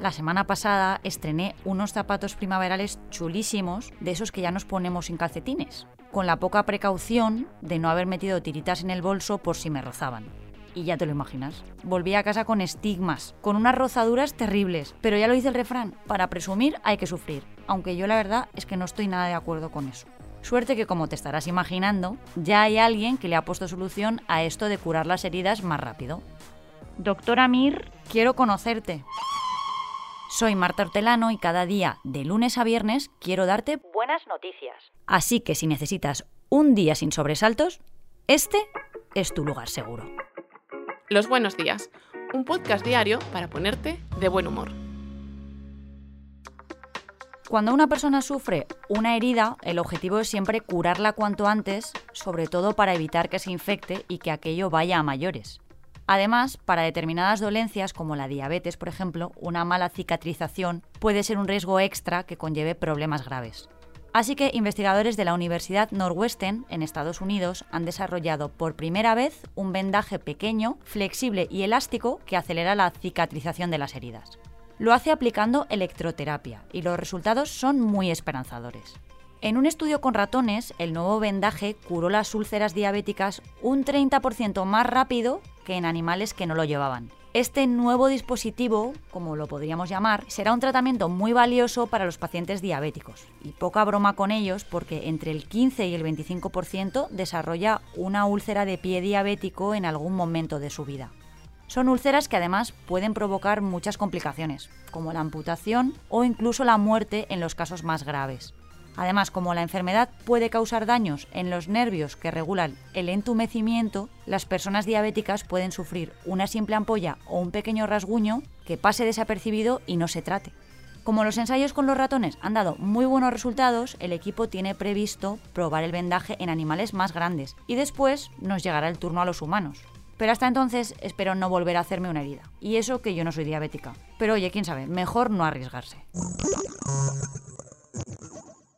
La semana pasada estrené unos zapatos primaverales chulísimos, de esos que ya nos ponemos sin calcetines, con la poca precaución de no haber metido tiritas en el bolso por si me rozaban. Y ya te lo imaginas. Volví a casa con estigmas, con unas rozaduras terribles. Pero ya lo dice el refrán, para presumir hay que sufrir. Aunque yo la verdad es que no estoy nada de acuerdo con eso. Suerte que como te estarás imaginando, ya hay alguien que le ha puesto solución a esto de curar las heridas más rápido. Doctora Mir, quiero conocerte. Soy Marta Hortelano y cada día, de lunes a viernes, quiero darte buenas noticias. Así que si necesitas un día sin sobresaltos, este es tu lugar seguro. Los Buenos Días, un podcast diario para ponerte de buen humor. Cuando una persona sufre una herida, el objetivo es siempre curarla cuanto antes, sobre todo para evitar que se infecte y que aquello vaya a mayores. Además, para determinadas dolencias como la diabetes, por ejemplo, una mala cicatrización puede ser un riesgo extra que conlleve problemas graves. Así que investigadores de la Universidad Northwestern en Estados Unidos han desarrollado por primera vez un vendaje pequeño, flexible y elástico que acelera la cicatrización de las heridas. Lo hace aplicando electroterapia y los resultados son muy esperanzadores. En un estudio con ratones, el nuevo vendaje curó las úlceras diabéticas un 30% más rápido que en animales que no lo llevaban. Este nuevo dispositivo, como lo podríamos llamar, será un tratamiento muy valioso para los pacientes diabéticos. Y poca broma con ellos porque entre el 15 y el 25% desarrolla una úlcera de pie diabético en algún momento de su vida. Son úlceras que además pueden provocar muchas complicaciones, como la amputación o incluso la muerte en los casos más graves. Además, como la enfermedad puede causar daños en los nervios que regulan el entumecimiento, las personas diabéticas pueden sufrir una simple ampolla o un pequeño rasguño que pase desapercibido y no se trate. Como los ensayos con los ratones han dado muy buenos resultados, el equipo tiene previsto probar el vendaje en animales más grandes y después nos llegará el turno a los humanos. Pero hasta entonces espero no volver a hacerme una herida. Y eso que yo no soy diabética. Pero oye, quién sabe, mejor no arriesgarse.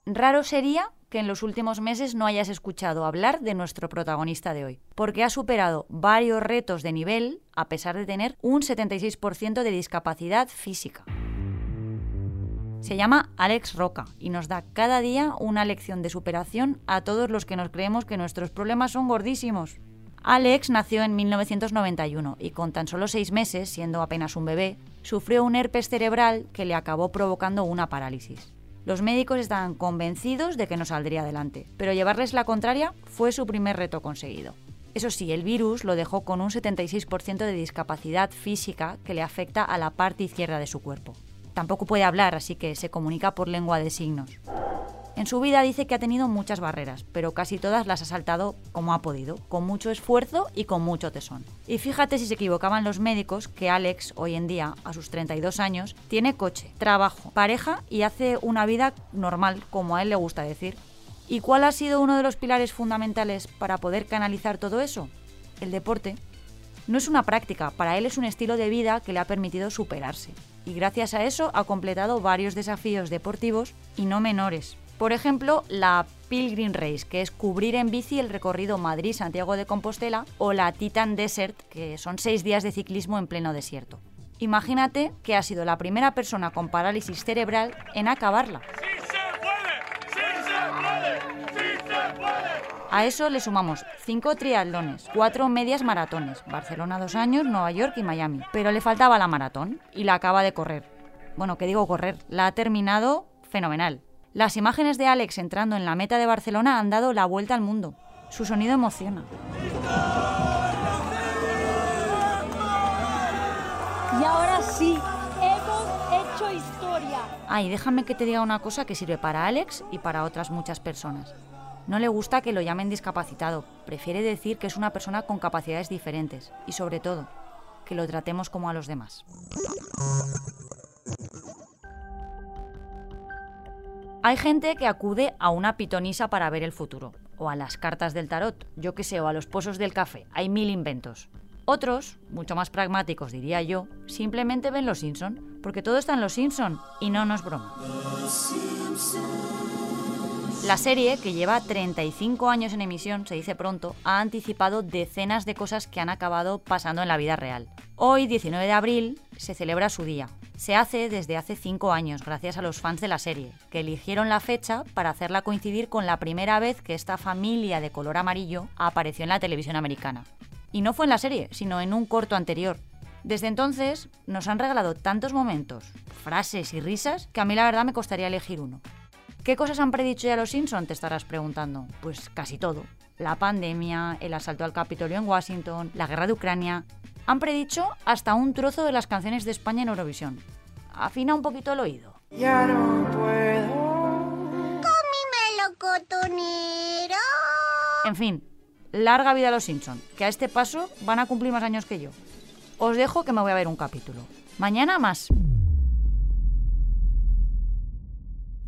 Raro sería que en los últimos meses no hayas escuchado hablar de nuestro protagonista de hoy, porque ha superado varios retos de nivel a pesar de tener un 76% de discapacidad física. Se llama Alex Roca y nos da cada día una lección de superación a todos los que nos creemos que nuestros problemas son gordísimos. Alex nació en 1991 y con tan solo seis meses, siendo apenas un bebé, sufrió un herpes cerebral que le acabó provocando una parálisis. Los médicos estaban convencidos de que no saldría adelante, pero llevarles la contraria fue su primer reto conseguido. Eso sí, el virus lo dejó con un 76% de discapacidad física que le afecta a la parte izquierda de su cuerpo. Tampoco puede hablar, así que se comunica por lengua de signos. En su vida dice que ha tenido muchas barreras, pero casi todas las ha saltado como ha podido, con mucho esfuerzo y con mucho tesón. Y fíjate si se equivocaban los médicos que Alex, hoy en día, a sus 32 años, tiene coche, trabajo, pareja y hace una vida normal, como a él le gusta decir. ¿Y cuál ha sido uno de los pilares fundamentales para poder canalizar todo eso? El deporte. No es una práctica, para él es un estilo de vida que le ha permitido superarse. Y gracias a eso ha completado varios desafíos deportivos y no menores, por ejemplo, la Pilgrim Race, que es cubrir en bici el recorrido Madrid-Santiago de Compostela, o la Titan Desert, que son seis días de ciclismo en pleno desierto. Imagínate que ha sido la primera persona con parálisis cerebral en acabarla. A eso le sumamos cinco triatlones, cuatro medias maratones, Barcelona dos años, Nueva York y Miami. Pero le faltaba la maratón y la acaba de correr. Bueno, ¿qué digo correr? La ha terminado fenomenal. Las imágenes de Alex entrando en la meta de Barcelona han dado la vuelta al mundo. Su sonido emociona. Y ahora sí, hemos hecho historia. Ay, déjame que te diga una cosa que sirve para Alex y para otras muchas personas. No le gusta que lo llamen discapacitado, prefiere decir que es una persona con capacidades diferentes y sobre todo, que lo tratemos como a los demás. Hay gente que acude a una pitonisa para ver el futuro, o a las cartas del tarot, yo que sé, o a los pozos del café. Hay mil inventos. Otros, mucho más pragmáticos diría yo, simplemente ven Los Simpson, porque todo está en Los Simpson y no nos broma. La serie, que lleva 35 años en emisión, se dice pronto, ha anticipado decenas de cosas que han acabado pasando en la vida real. Hoy, 19 de abril, se celebra su día. Se hace desde hace 5 años, gracias a los fans de la serie, que eligieron la fecha para hacerla coincidir con la primera vez que esta familia de color amarillo apareció en la televisión americana. Y no fue en la serie, sino en un corto anterior. Desde entonces nos han regalado tantos momentos, frases y risas que a mí la verdad me costaría elegir uno. ¿Qué cosas han predicho ya los Simpson? Te estarás preguntando. Pues casi todo. La pandemia, el asalto al Capitolio en Washington, la guerra de Ucrania. Han predicho hasta un trozo de las canciones de España en Eurovisión. Afina un poquito el oído. Ya no puedo. melocotonero. En fin, larga vida a los Simpson, que a este paso van a cumplir más años que yo. Os dejo que me voy a ver un capítulo. Mañana más.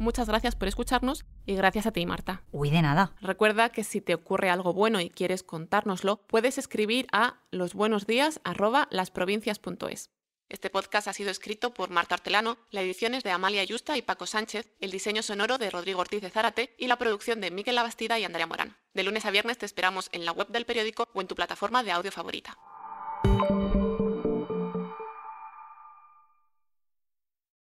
Muchas gracias por escucharnos y gracias a ti, Marta. Uy, de nada. Recuerda que si te ocurre algo bueno y quieres contárnoslo, puedes escribir a losbuenosdías@lasprovincias.es. Este podcast ha sido escrito por Marta Hortelano, la edición es de Amalia Yusta y Paco Sánchez, el diseño sonoro de Rodrigo Ortiz de Zárate y la producción de Miquel Labastida y Andrea Morán. De lunes a viernes te esperamos en la web del periódico o en tu plataforma de audio favorita.